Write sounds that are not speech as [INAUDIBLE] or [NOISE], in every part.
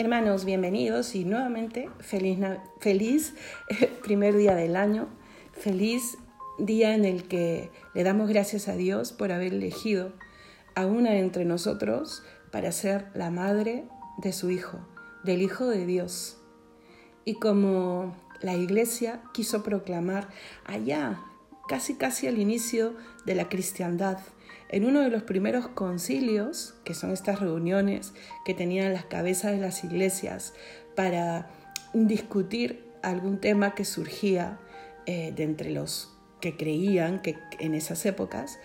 Hermanos, bienvenidos y nuevamente feliz, feliz [LAUGHS] primer día del año, feliz día en el que le damos gracias a Dios por haber elegido a una entre nosotros para ser la madre de su Hijo, del Hijo de Dios. Y como la iglesia quiso proclamar allá, casi casi al inicio de la cristiandad, en uno de los primeros concilios, que son estas reuniones que tenían las cabezas de las iglesias para discutir algún tema que surgía eh, de entre los que creían que en esas épocas,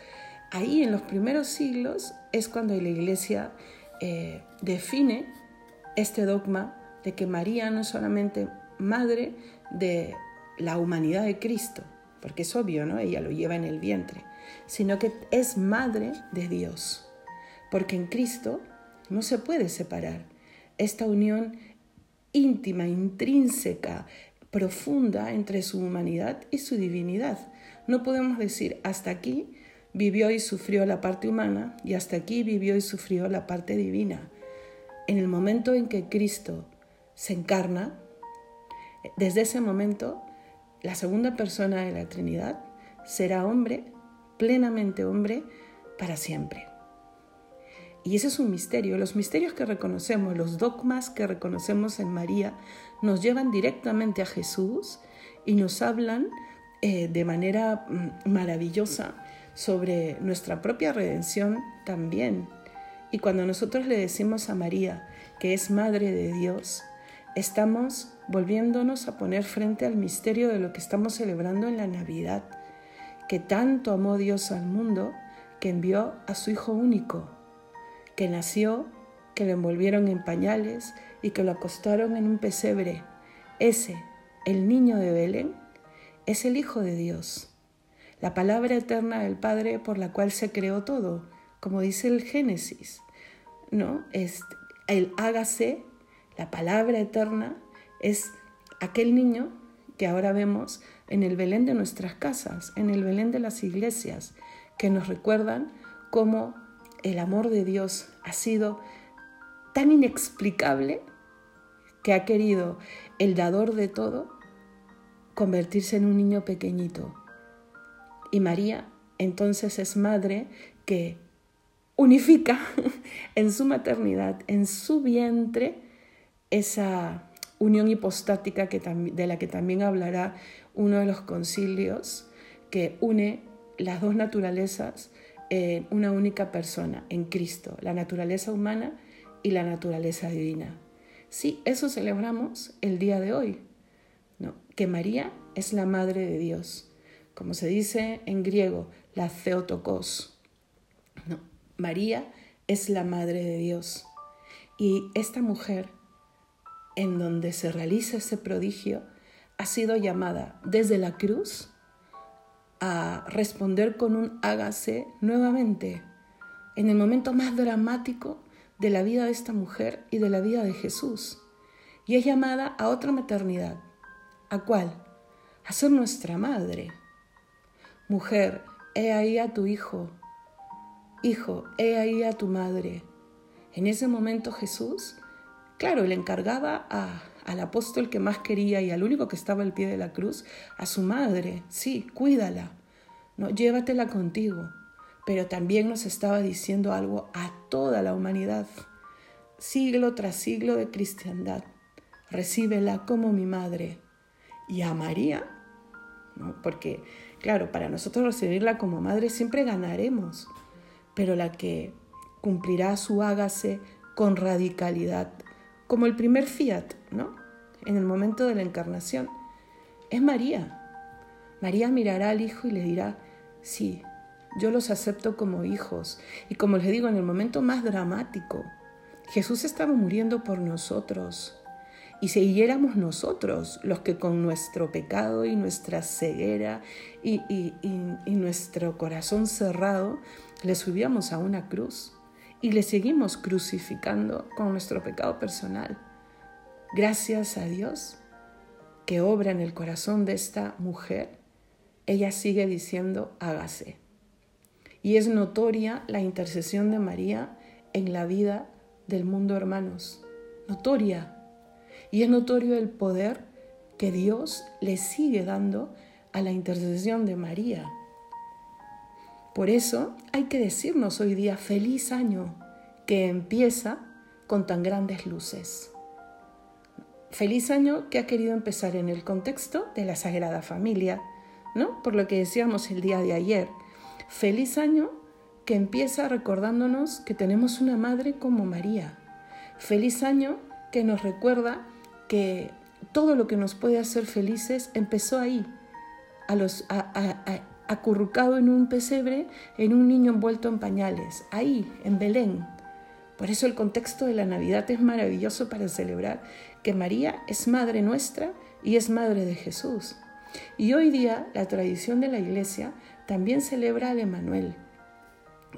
ahí en los primeros siglos es cuando la iglesia eh, define este dogma de que María no es solamente madre de la humanidad de Cristo, porque es obvio, ¿no? Ella lo lleva en el vientre, sino que es madre de Dios, porque en Cristo no se puede separar esta unión íntima, intrínseca, profunda entre su humanidad y su divinidad. No podemos decir hasta aquí vivió y sufrió la parte humana y hasta aquí vivió y sufrió la parte divina. En el momento en que Cristo se encarna, desde ese momento, la segunda persona de la Trinidad será hombre plenamente hombre para siempre. Y ese es un misterio. Los misterios que reconocemos, los dogmas que reconocemos en María, nos llevan directamente a Jesús y nos hablan eh, de manera mm, maravillosa sobre nuestra propia redención también. Y cuando nosotros le decimos a María que es Madre de Dios, estamos volviéndonos a poner frente al misterio de lo que estamos celebrando en la Navidad que tanto amó Dios al mundo que envió a su Hijo único, que nació, que lo envolvieron en pañales y que lo acostaron en un pesebre. Ese, el niño de Belén, es el Hijo de Dios, la palabra eterna del Padre por la cual se creó todo, como dice el Génesis. ¿no? Es el hágase, la palabra eterna, es aquel niño que ahora vemos en el Belén de nuestras casas, en el Belén de las iglesias, que nos recuerdan cómo el amor de Dios ha sido tan inexplicable que ha querido el dador de todo convertirse en un niño pequeñito. Y María entonces es madre que unifica [LAUGHS] en su maternidad, en su vientre, esa unión hipostática que, de la que también hablará uno de los concilios que une las dos naturalezas en una única persona, en Cristo, la naturaleza humana y la naturaleza divina. Sí, eso celebramos el día de hoy, ¿no? que María es la Madre de Dios, como se dice en griego, la Theotokos. ¿no? María es la Madre de Dios. Y esta mujer en donde se realiza ese prodigio ha sido llamada desde la cruz a responder con un hágase nuevamente en el momento más dramático de la vida de esta mujer y de la vida de Jesús. Y es llamada a otra maternidad. ¿A cuál? A ser nuestra madre. Mujer, he ahí a tu hijo. Hijo, he ahí a tu madre. En ese momento Jesús Claro, le encargaba al apóstol que más quería y al único que estaba al pie de la cruz, a su madre, sí, cuídala, no, llévatela contigo. Pero también nos estaba diciendo algo a toda la humanidad, siglo tras siglo de cristiandad. Recíbela como mi madre. Y a María, porque claro, para nosotros recibirla como madre siempre ganaremos, pero la que cumplirá su hágase con radicalidad como el primer fiat, ¿no? En el momento de la encarnación. Es María. María mirará al Hijo y le dirá, sí, yo los acepto como hijos. Y como les digo, en el momento más dramático, Jesús estaba muriendo por nosotros. Y si éramos nosotros los que con nuestro pecado y nuestra ceguera y, y nuestro corazón cerrado le subíamos a una cruz y le seguimos crucificando con nuestro pecado personal. Gracias a Dios que obra en el corazón de esta mujer, ella sigue diciendo hágase. Y es notoria la intercesión de María en la vida del mundo, hermanos. notoria. Y es notorio el poder que Dios le sigue dando a la intercesión de María. Por eso hay que decirnos hoy día feliz año que empieza con tan grandes luces. Feliz año que ha querido empezar en el contexto de la Sagrada Familia, ¿no? Por lo que decíamos el día de ayer. Feliz año que empieza recordándonos que tenemos una madre como María. Feliz año que nos recuerda que todo lo que nos puede hacer felices empezó ahí, a los, acurrucado en un pesebre, en un niño envuelto en pañales, ahí, en Belén. Por eso el contexto de la Navidad es maravilloso para celebrar que María es madre nuestra y es madre de Jesús. Y hoy día la tradición de la iglesia también celebra al Emanuel.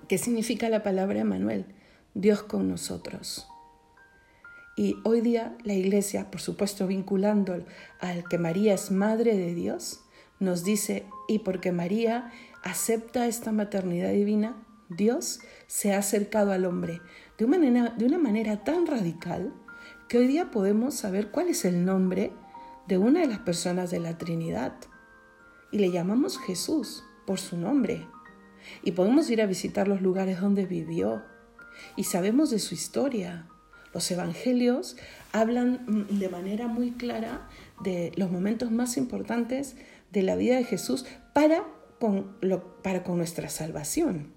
¿Qué significa la palabra Emanuel? Dios con nosotros. Y hoy día la iglesia, por supuesto vinculando al que María es madre de Dios, nos dice, y porque María acepta esta maternidad divina, Dios se ha acercado al hombre de una, manera, de una manera tan radical que hoy día podemos saber cuál es el nombre de una de las personas de la Trinidad. Y le llamamos Jesús por su nombre. Y podemos ir a visitar los lugares donde vivió. Y sabemos de su historia. Los evangelios hablan mm, de manera muy clara de los momentos más importantes de la vida de Jesús para con, para con nuestra salvación.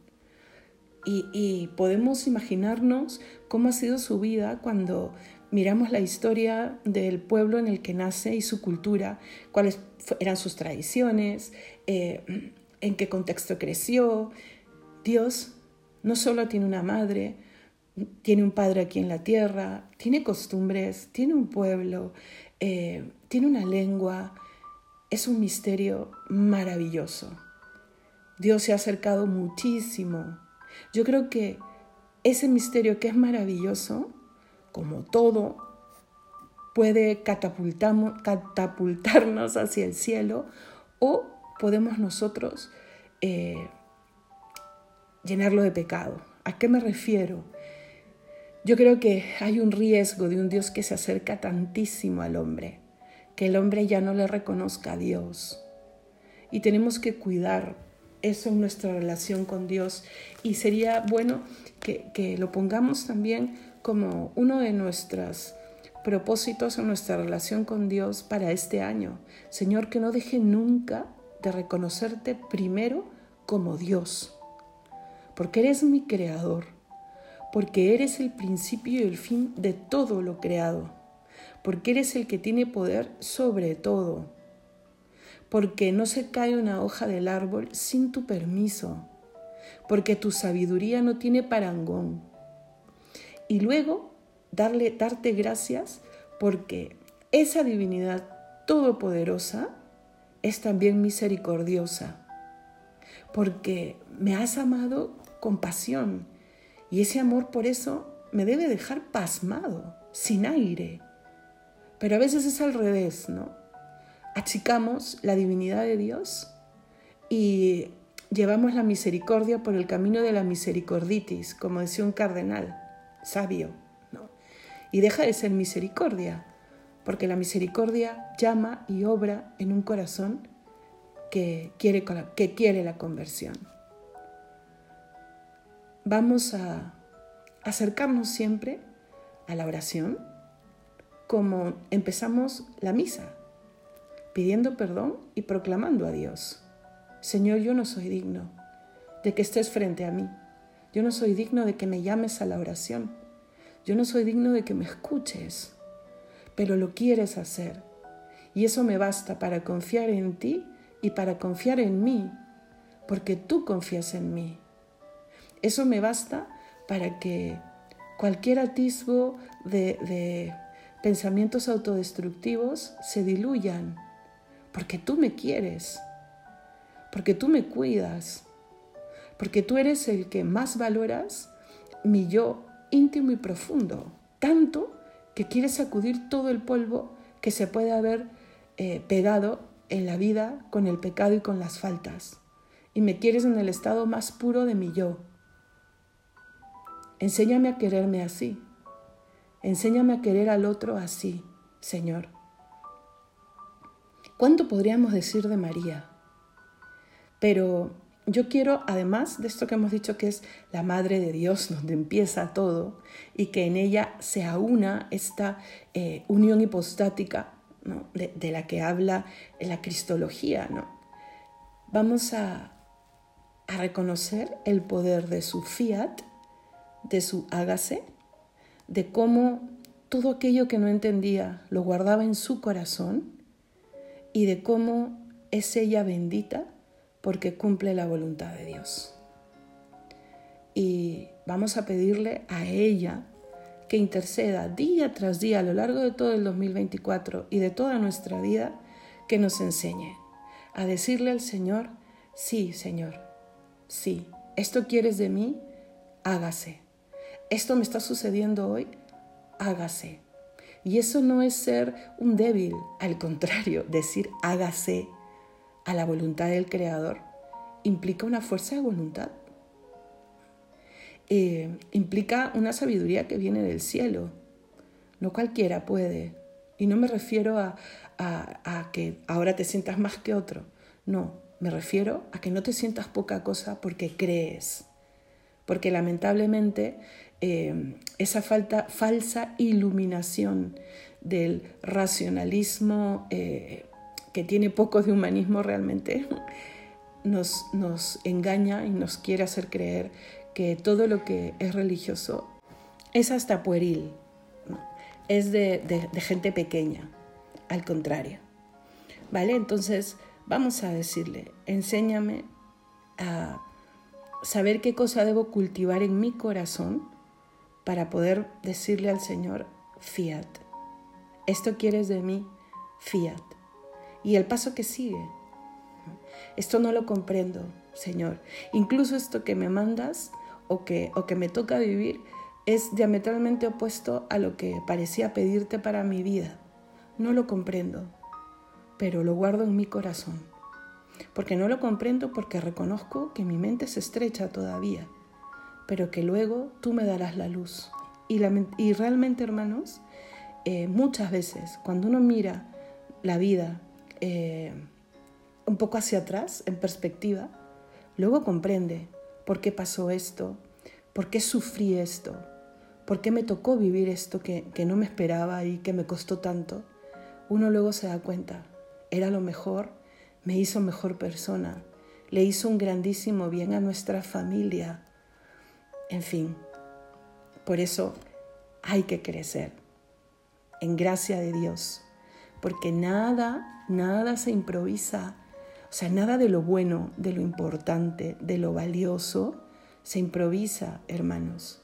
Y, y, podemos imaginarnos cómo ha sido su vida cuando miramos la historia del pueblo en el que nace y su cultura, cuáles eran sus tradiciones, eh, en qué contexto creció. Dios no solo tiene una madre, tiene un padre aquí en la tierra, tiene costumbres, tiene un pueblo, eh, tiene una lengua, es un misterio maravilloso. Dios se ha acercado muchísimo. Yo creo que ese misterio que es maravilloso, como todo, puede catapultarnos hacia el cielo o podemos nosotros eh, llenarlo de pecado. ¿A qué me refiero? Yo creo que hay un riesgo de un Dios que se acerca tantísimo al hombre que el hombre ya no le reconozca a Dios. Y tenemos que cuidar eso en nuestra relación con Dios. Y sería bueno que, lo pongamos también como uno de nuestros propósitos en nuestra relación con Dios para este año. Señor, que no deje nunca de reconocerte primero como Dios, porque eres mi creador, porque eres el principio y el fin de todo lo creado porque eres el que tiene poder sobre todo, porque no se cae una hoja del árbol sin tu permiso, porque tu sabiduría no tiene parangón. Y luego darle, darte gracias porque esa divinidad todopoderosa es también misericordiosa, porque me has amado con pasión y ese amor por eso me debe dejar pasmado, sin aire. Pero a veces es al revés, ¿no? Achicamos la divinidad de Dios y llevamos la misericordia por el camino de la misericorditis, como decía un cardenal sabio, ¿no? Y deja de ser misericordia, porque la misericordia llama y obra en un corazón que quiere, que quiere la conversión. Vamos a acercarnos siempre a la oración como empezamos la misa, pidiendo perdón y proclamando a Dios. Señor, yo no soy digno de que estés frente a mí. Yo no soy digno de que me llames a la oración. Yo no soy digno de que me escuches, pero lo quieres hacer. Y eso me basta para confiar en ti y para confiar en mí, porque tú confías en mí. Eso me basta para que cualquier atisbo de, de pensamientos autodestructivos se diluyan, porque tú me quieres, porque tú me cuidas, porque tú eres el que más valoras mi yo íntimo y profundo, tanto que quieres sacudir todo el polvo que se puede haber eh, pegado en la vida con el pecado y con las faltas, y me quieres en el estado más puro de mi yo. Enséñame a quererme así, Enséñame a querer al otro así, Señor. ¿Cuánto podríamos decir de María? Pero yo quiero, además de esto que hemos dicho que es la Madre de Dios, donde empieza todo, y que en ella se aúna esta eh, unión hipostática de, la que habla la cristología, ¿no? vamos a, a reconocer el poder de su fiat, de su hágase, de cómo todo aquello que no entendía lo guardaba en su corazón y de cómo es ella bendita porque cumple la voluntad de Dios. Y vamos a pedirle a ella que interceda día tras día a lo largo de todo el 2024 y de toda nuestra vida, que nos enseñe a decirle al Señor, sí, Señor, sí, esto quieres de mí, hágase. Esto me está sucediendo hoy, hágase. Y eso no es ser un débil, al contrario, [LAUGHS] decir hágase a la voluntad del Creador implica una fuerza de voluntad. Eh, implica una sabiduría que viene del cielo. No cualquiera puede. Y no me refiero a, a, que ahora te sientas más que otro. No, me refiero a que no te sientas poca cosa porque crees. Porque lamentablemente eh, esa falta, falsa iluminación del racionalismo eh, que tiene poco de humanismo realmente, [LAUGHS] nos, nos engaña y nos quiere hacer creer que todo lo que es religioso es hasta pueril, es de, de, gente pequeña, al contrario. ¿Vale? Entonces, vamos a decirle, enséñame a saber qué cosa debo cultivar en mi corazón para poder decirle al Señor, fiat. Esto quieres de mí, fiat. Y el paso que sigue. Esto no lo comprendo, Señor. Incluso esto que me mandas o que, o que me toca vivir es diametralmente opuesto a lo que parecía pedirte para mi vida. No lo comprendo, pero lo guardo en mi corazón. Porque no lo comprendo porque reconozco que mi mente se estrecha todavía pero que luego tú me darás la luz. Y, realmente, hermanos, eh, muchas veces cuando uno mira la vida eh, un poco hacia atrás, en perspectiva, luego comprende por qué pasó esto, por qué sufrí esto, por qué me tocó vivir esto que no me esperaba y que me costó tanto. Uno luego se da cuenta, era lo mejor, me hizo mejor persona, le hizo un grandísimo bien a nuestra familia, en fin, por eso hay que crecer en gracia de Dios, porque nada, nada se improvisa, o sea, nada de lo bueno, de lo importante, de lo valioso, se improvisa, hermanos.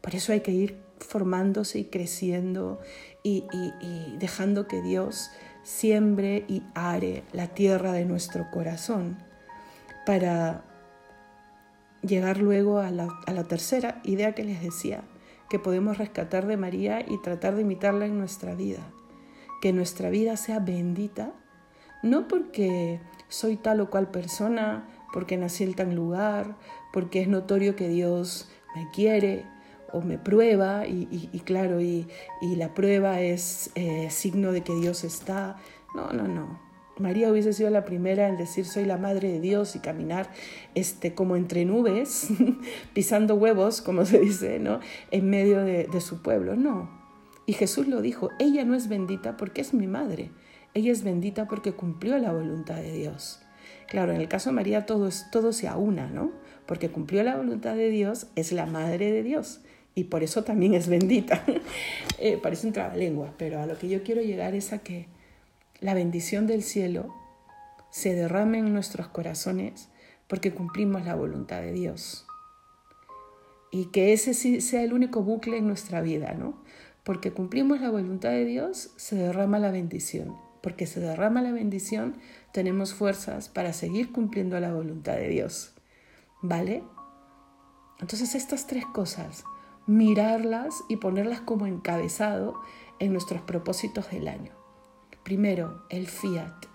Por eso hay que ir formándose y creciendo y, y dejando que Dios siembre y are la tierra de nuestro corazón para llegar luego a la, tercera idea que les decía, que podemos rescatar de María y tratar de imitarla en nuestra vida. Que nuestra vida sea bendita, no porque soy tal o cual persona, porque nací en tal lugar, porque es notorio que Dios me quiere o me prueba y, claro, y, la prueba es eh, signo de que Dios está. No, no, no. María hubiese sido la primera en decir soy la madre de Dios y caminar este, como entre nubes, [LAUGHS] pisando huevos, como se dice, ¿no? en medio de, su pueblo. No. Y Jesús lo dijo, ella no es bendita porque es mi madre, ella es bendita porque cumplió la voluntad de Dios. Claro, en el caso de María todo, todo se aúna, ¿no? Porque cumplió la voluntad de Dios, es la madre de Dios y por eso también es bendita. [LAUGHS] Eh, parece un trabalengua, pero a lo que yo quiero llegar es a que la bendición del cielo se derrame en nuestros corazones porque cumplimos la voluntad de Dios. Y que ese sea el único bucle en nuestra vida, ¿no? Porque cumplimos la voluntad de Dios, se derrama la bendición. Porque se derrama la bendición, tenemos fuerzas para seguir cumpliendo la voluntad de Dios. ¿Vale? Entonces estas tres cosas, mirarlas y ponerlas como encabezado en nuestros propósitos del año. Primero, el fiat.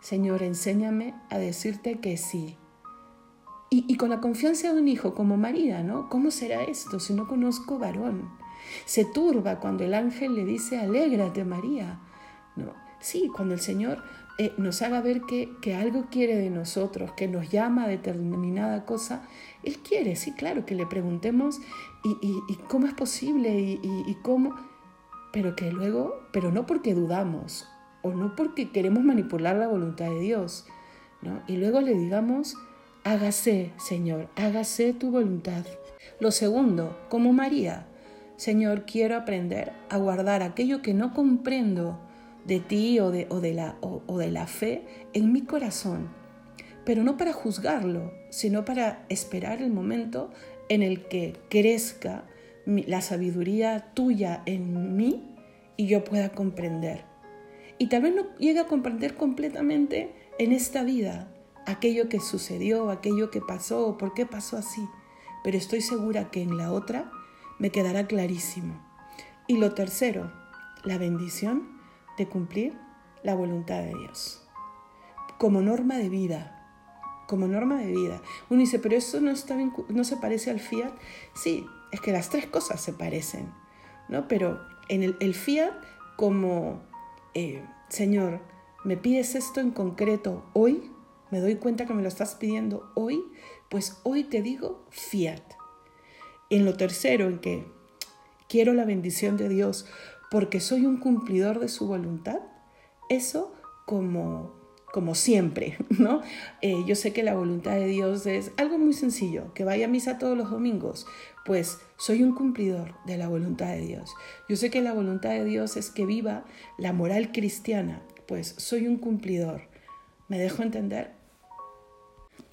Señor, enséñame a decirte que sí. Y, con la confianza de un hijo como María, ¿no? ¿Cómo será esto si no conozco varón? Se turba cuando el ángel le dice, alégrate María. ¿No? Sí, cuando el Señor eh, nos haga ver que, que, algo quiere de nosotros, que nos llama a determinada cosa, Él quiere, sí, claro, que le preguntemos y, y, cómo es posible y, y, cómo, pero que luego, pero no porque dudamos o no porque queremos manipular la voluntad de Dios, ¿no? Y luego le digamos, hágase, Señor, hágase tu voluntad. Lo segundo, como María, Señor, quiero aprender a guardar aquello que no comprendo de ti o de, o de, la, o, de la fe en mi corazón, pero no para juzgarlo, sino para esperar el momento en el que crezca la sabiduría tuya en mí y yo pueda comprender. Y tal vez no llegue a comprender completamente en esta vida aquello que sucedió, aquello que pasó por qué pasó así, pero estoy segura que en la otra me quedará clarísimo. Y lo tercero, la bendición de cumplir la voluntad de Dios. Como norma de vida, como norma de vida. Uno dice, pero eso no, está no se parece al fiat. Sí, es que las tres cosas se parecen, ¿no? Pero en el, fiat como, eh, Señor, me pides esto en concreto hoy, me doy cuenta que me lo estás pidiendo hoy, pues hoy te digo fiat. En lo tercero, en que quiero la bendición de Dios porque soy un cumplidor de su voluntad, eso como, como siempre, [LAUGHS] ¿no? Eh, yo sé que la voluntad de Dios es algo muy sencillo, que vaya a misa todos los domingos, pues soy un cumplidor de la voluntad de Dios. Yo sé que la voluntad de Dios es que viva la moral cristiana, pues soy un cumplidor. ¿Me dejo entender?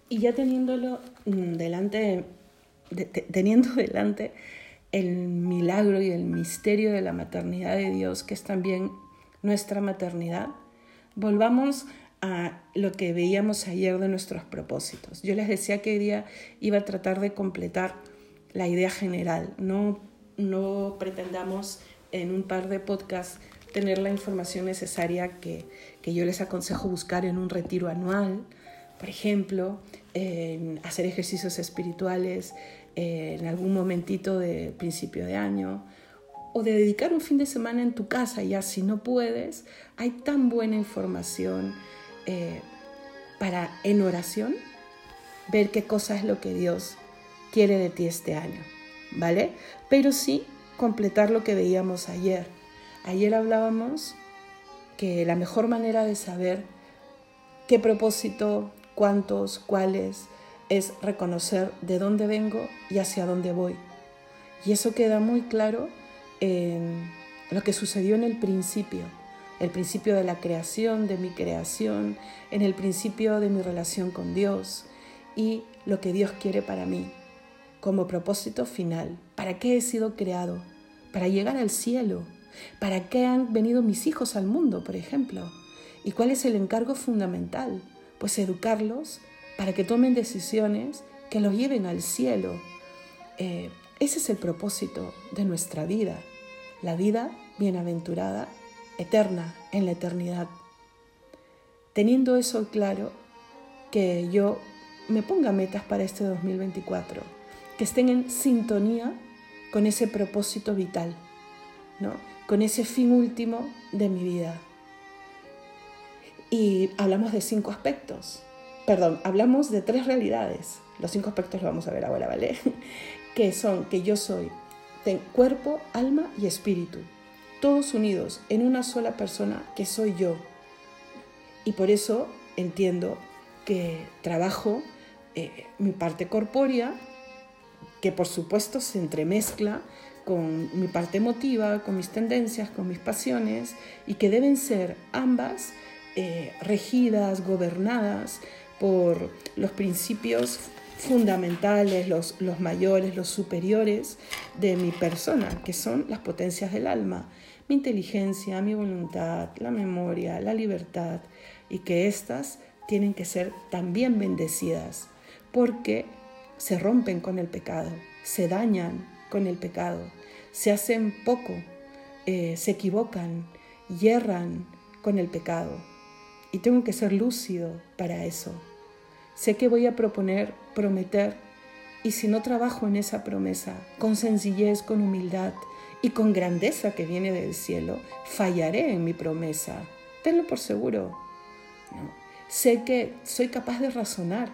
Y ya teniéndolo mm, delante, teniendo [LAUGHS] delante el milagro y el misterio de la maternidad de Dios, que es también nuestra maternidad, volvamos a lo que veíamos ayer de nuestros propósitos. Yo les decía que hoy día iba a tratar de completar la idea general. No, no pretendamos en un par de podcasts tener la información necesaria que, que yo les aconsejo buscar en un retiro anual, por ejemplo, hacer ejercicios espirituales, en algún momentito de principio de año o de dedicar un fin de semana en tu casa, ya si no puedes, hay tan buena información eh, para en oración ver qué cosa es lo que Dios quiere de ti este año, ¿vale? Pero sí completar lo que veíamos ayer. Ayer hablábamos que la mejor manera de saber qué propósito, cuántos, cuáles, es reconocer de dónde vengo y hacia dónde voy. Y eso queda muy claro en lo que sucedió en el principio, el principio de la creación, de mi creación, en el principio de mi relación con Dios y lo que Dios quiere para mí como propósito final. ¿Para qué he sido creado? Para llegar al cielo. ¿Para qué han venido mis hijos al mundo, por ejemplo? ¿Y cuál es el encargo fundamental? Pues educarlos para que tomen decisiones que los lleven al cielo. Eh, ese es el propósito de nuestra vida, la vida bienaventurada, eterna, en la eternidad. Teniendo eso claro, que yo me ponga metas para este 2024, que estén en sintonía con ese propósito vital, ¿no? con ese fin último de mi vida. Y hablamos de cinco aspectos perdón, hablamos de tres realidades. Los cinco aspectos los vamos a ver ahora, ¿vale? [LAUGHS] que son que yo soy cuerpo, alma y espíritu, todos unidos en una sola persona que soy yo. Y por eso entiendo que trabajo eh, mi parte corpórea, que por supuesto se entremezcla con mi parte emotiva, con mis tendencias, con mis pasiones, y que deben ser ambas eh, regidas, gobernadas por los principios fundamentales, los, los mayores, los superiores de mi persona, que son las potencias del alma, mi inteligencia, mi voluntad, la memoria, la libertad, y que éstas tienen que ser también bendecidas, porque se rompen con el pecado, se dañan con el pecado, se hacen poco, eh, se equivocan, yerran con el pecado. Y tengo que ser lúcido para eso. sé que voy a proponer, prometer, y si no trabajo en esa promesa con sencillez, con humildad y con grandeza que viene del cielo, fallaré en mi promesa. Tenlo por seguro. Sé que soy capaz de razonar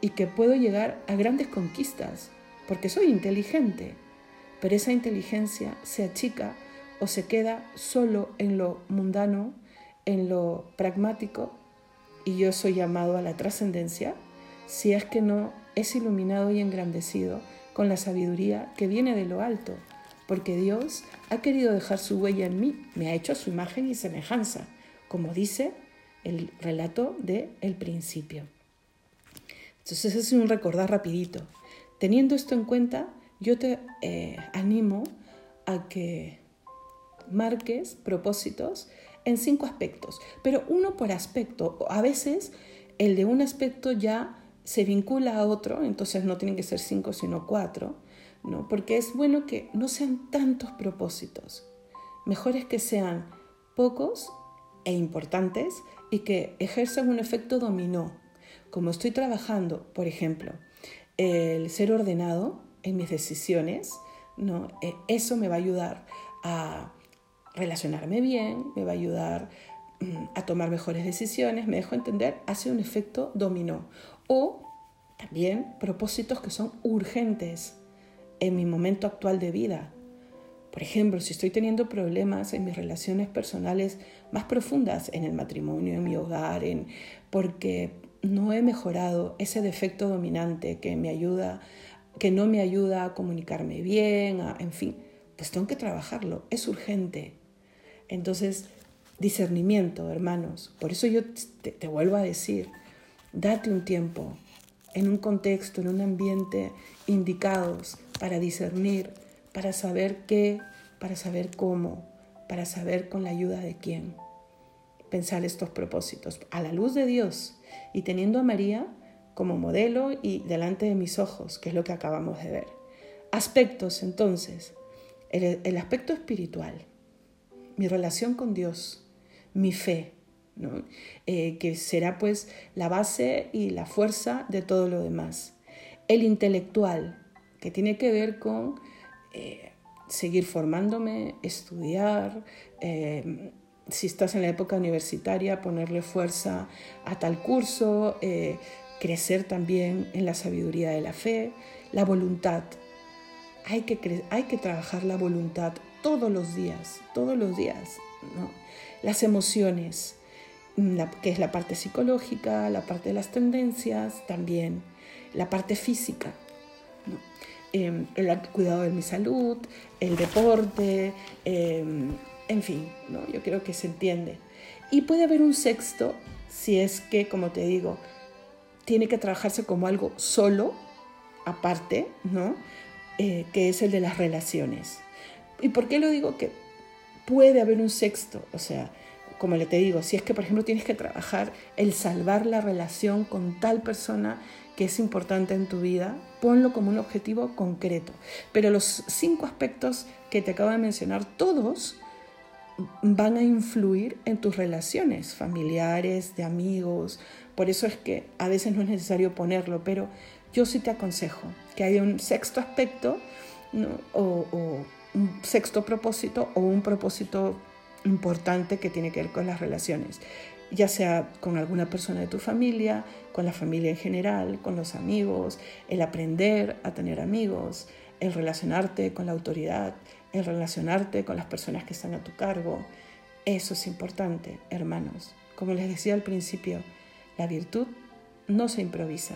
y que puedo llegar a grandes conquistas, porque soy inteligente, pero esa inteligencia se achica o se queda solo en lo mundano, en lo pragmático, y yo soy llamado a la trascendencia si es que no es iluminado y engrandecido con la sabiduría que viene de lo alto, porque Dios ha querido dejar su huella en mí, me ha hecho su imagen y semejanza, como dice el relato de el principio. Entonces es un recordar rapidito. Teniendo esto en cuenta, yo te eh, animo a que marques propósitos en cinco aspectos, pero uno por aspecto. A veces el de un aspecto ya se vincula a otro, entonces no tienen que ser cinco, sino cuatro, ¿no? porque es bueno que no sean tantos propósitos. Mejor es que sean pocos e importantes y que ejerzan un efecto dominó. Como estoy trabajando, por ejemplo, el ser ordenado en mis decisiones. Eh, eso me va a ayudar a relacionarme bien, me va a ayudar mm, a tomar mejores decisiones, me dejo entender, hace un efecto dominó. O también propósitos que son urgentes en mi momento actual de vida. Por ejemplo, si estoy teniendo problemas en mis relaciones personales más profundas, en el matrimonio, en mi hogar, en, porque no he mejorado ese defecto dominante que me ayuda, que no me ayuda a comunicarme bien, en fin, pues tengo que trabajarlo, es urgente. Entonces, discernimiento, hermanos. Por eso yo te vuelvo a decir, date un tiempo en un contexto, en un ambiente indicados para discernir, para saber qué, para saber cómo, para saber con la ayuda de quién. Pensar estos propósitos a la luz de Dios y teniendo a María como modelo y delante de mis ojos, que es lo que acabamos de ver. Aspectos, entonces, el, aspecto espiritual, mi relación con Dios, mi fe, eh, que será pues la base y la fuerza de todo lo demás. El intelectual, que tiene que ver con eh, seguir formándome, estudiar, eh, si estás en la época universitaria, ponerle fuerza a tal curso, crecer también en la sabiduría de la fe, la voluntad. Hay que, hay que trabajar la voluntad todos los días, todos los días. Las emociones, que es la parte psicológica, la parte de las tendencias, también la parte física, em, el cuidado de mi salud, el deporte, em, en fin, ¿no? yo creo que se entiende. Y puede haber un sexto si es que, como te digo, tiene que trabajarse como algo solo, aparte, ¿no? Eh, que es el de las relaciones. ¿Y por qué lo digo que puede haber un sexto? O sea, como le te digo, si es que por ejemplo tienes que trabajar el salvar la relación con tal persona que es importante en tu vida, ponlo como un objetivo concreto. Pero los cinco aspectos que te acabo de mencionar, todos van a influir en tus relaciones familiares, de amigos. Por eso es que a veces no es necesario ponerlo, pero yo sí te aconsejo que haya un sexto aspecto o, o un sexto propósito o un propósito importante que tiene que ver con las relaciones, ya sea con alguna persona de tu familia, con la familia en general, con los amigos, el aprender a tener amigos, el relacionarte con la autoridad, el relacionarte con las personas que están a tu cargo. Eso es importante, hermanos. Como les decía al principio, la virtud no se improvisa.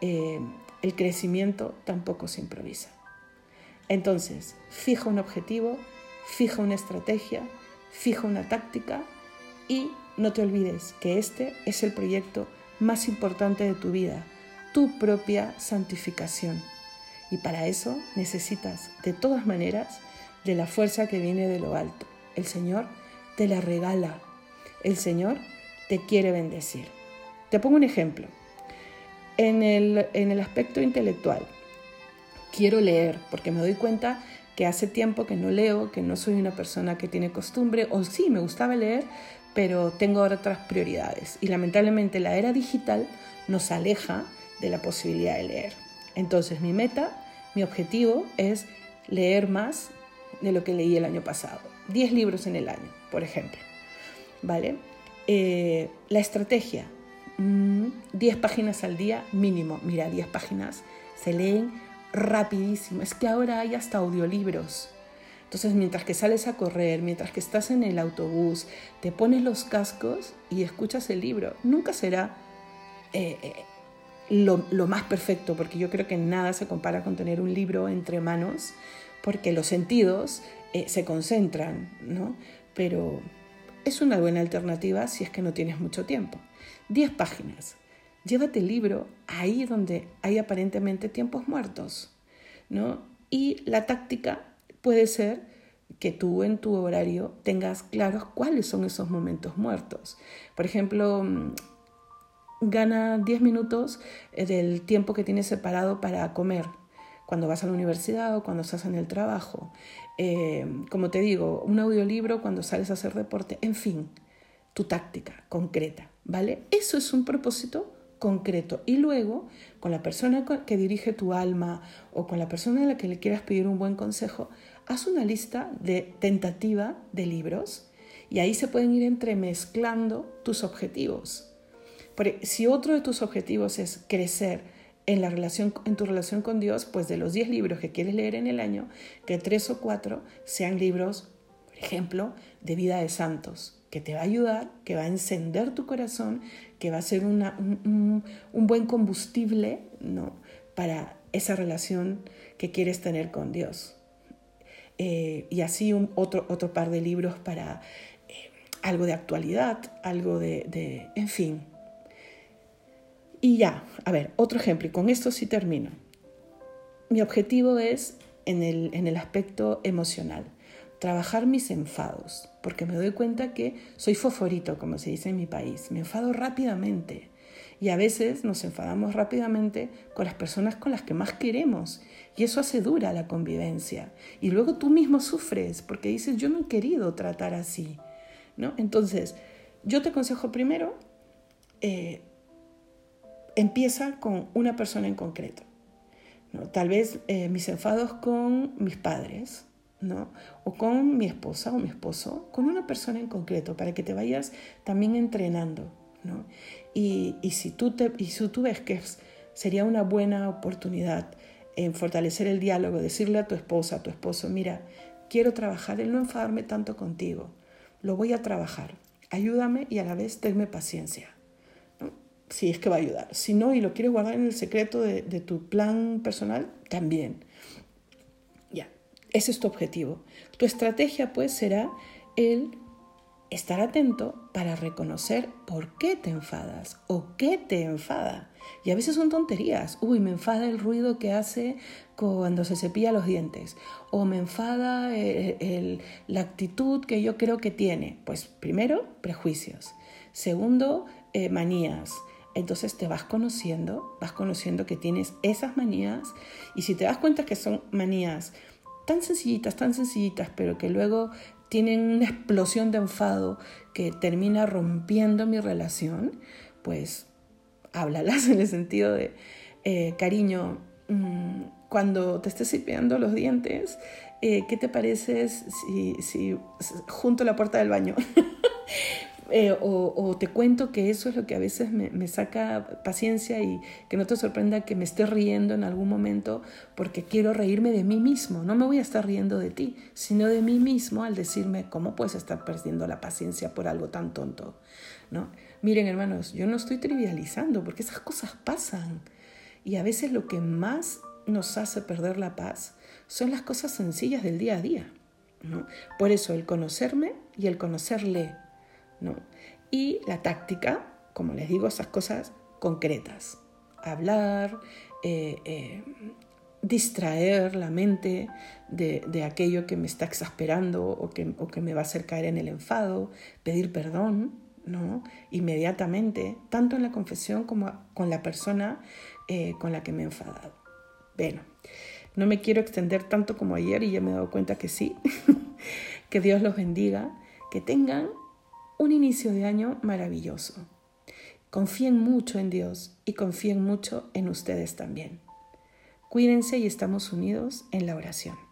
Eh, el crecimiento tampoco se improvisa. Entonces, fija un objetivo, fija una estrategia, fija una táctica y no te olvides que este es el proyecto más importante de tu vida, tu propia santificación. Y para eso necesitas, de todas maneras, de la fuerza que viene de lo alto. El Señor te la regala. El Señor te quiere bendecir. Te pongo un ejemplo. En el, en el aspecto intelectual, quiero leer porque me doy cuenta que hace tiempo que no leo, que no soy una persona que tiene costumbre, o sí, me gustaba leer, pero tengo otras prioridades. Y lamentablemente la era digital nos aleja de la posibilidad de leer. Entonces mi meta, mi objetivo es leer más de lo que leí el año pasado. 10 libros en el año, por ejemplo. ¿Vale? Eh, la estrategia, 10 mm, páginas al día mínimo. Mira, 10 páginas se leen rapidísimo. Es que ahora hay hasta audiolibros. Entonces, mientras que sales a correr, mientras que estás en el autobús, te pones los cascos y escuchas el libro. Nunca será eh, eh, lo, más perfecto, porque yo creo que nada se compara con tener un libro entre manos, porque los sentidos eh, se concentran, ¿no? Pero es una buena alternativa si es que no tienes mucho tiempo. 10 páginas. Llévate el libro ahí donde hay aparentemente tiempos muertos, ¿no? Y la táctica puede ser que tú en tu horario tengas claros cuáles son esos momentos muertos. Por ejemplo, mm, gana 10 minutos eh, del tiempo que tienes separado para comer, cuando vas a la universidad o cuando estás en el trabajo. Eh, como te digo, un audiolibro cuando sales a hacer deporte, en fin, tu táctica concreta, ¿vale? Eso es un propósito concreto. Y luego, con la persona que dirige tu alma o con la persona a la que le quieras pedir un buen consejo, haz una lista de tentativa de libros y ahí se pueden ir entremezclando tus objetivos. Si otro de tus objetivos es crecer en, la relación, en tu relación con Dios, pues de los 10 libros que quieres leer en el año, que tres o cuatro sean libros, por ejemplo, de vida de santos, que te va a ayudar, que va a encender tu corazón, que va a ser un, un, buen combustible ¿no? para esa relación que quieres tener con Dios. Eh, y así un, otro, otro par de libros para eh, algo de actualidad, algo de, en fin. Y ya, a ver, otro ejemplo, y con esto sí termino. Mi objetivo es en el, en el aspecto emocional, trabajar mis enfados, porque me doy cuenta que soy foforito, como se dice en mi país, me enfado rápidamente. Y a veces nos enfadamos rápidamente con las personas con las que más queremos y eso hace dura la convivencia. Y luego tú mismo sufres porque dices, yo no he querido tratar así. ¿no? Entonces, yo te aconsejo primero, eh, empieza con una persona en concreto. ¿no? Tal vez eh, mis enfados con mis padres, ¿no? o con mi esposa o mi esposo, con una persona en concreto, para que te vayas también entrenando. Y, si tú te, ves que sería una buena oportunidad en fortalecer el diálogo, decirle a tu esposa, a tu esposo, mira, quiero trabajar en no enfadarme tanto contigo, lo voy a trabajar, ayúdame y a la vez tenme paciencia. Si es que va a ayudar. Si no y lo quieres guardar en el secreto de tu plan personal, también. Ya, ese es tu objetivo. Tu estrategia pues será el estar atento para reconocer por qué te enfadas o qué te enfada. Y a veces son tonterías. Uy, me enfada el ruido que hace cuando se cepilla los dientes. O me enfada eh, la actitud que yo creo que tiene. Pues primero, prejuicios. Segundo, eh, manías. Entonces te vas conociendo, vas conociendo que tienes esas manías y si te das cuenta que son manías tan sencillitas, tan sencillitas, pero que luego tienen una explosión de enfado que termina rompiendo mi relación, pues háblalas [LAUGHS] en el sentido de, eh, cariño, mm, cuando te estés cepillando los dientes, eh, ¿qué te parece si, si junto a la puerta del baño? [LAUGHS] Eh, o, te cuento que eso es lo que a veces me, me, saca paciencia y que no te sorprenda que me esté riendo en algún momento porque quiero reírme de mí mismo. No me voy a estar riendo de ti, sino de mí mismo al decirme cómo puedes estar perdiendo la paciencia por algo tan tonto. ¿no? Miren hermanos, yo no estoy trivializando porque esas cosas pasan y a veces lo que más nos hace perder la paz son las cosas sencillas del día a día. ¿no? Por eso el conocerme y el conocerle ¿no? Y la táctica, como les digo, esas cosas concretas. Hablar, eh, eh, distraer la mente de, aquello que me está exasperando o que, me va a hacer caer en el enfado, pedir perdón, ¿no? Inmediatamente, tanto en la confesión como con la persona eh, con la que me he enfadado. Bueno, no me quiero extender tanto como ayer y ya me he dado cuenta que sí. [LAUGHS] que Dios los bendiga, que tengan un inicio de año maravilloso. Confíen mucho en Dios y confíen mucho en ustedes también. Cuídense y estamos unidos en la oración.